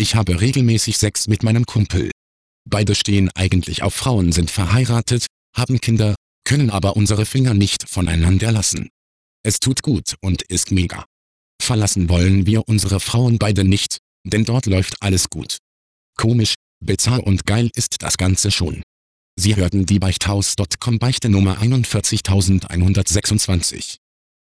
Ich habe regelmäßig Sex mit meinem Kumpel. Beide stehen eigentlich auf Frauen sind verheiratet, haben Kinder, können aber unsere Finger nicht voneinander lassen. Es tut gut und ist mega. Verlassen wollen wir unsere Frauen beide nicht, denn dort läuft alles gut. Komisch, bizarr und geil ist das Ganze schon. Sie hörten die Beichthaus.com Beichte Nummer 41126.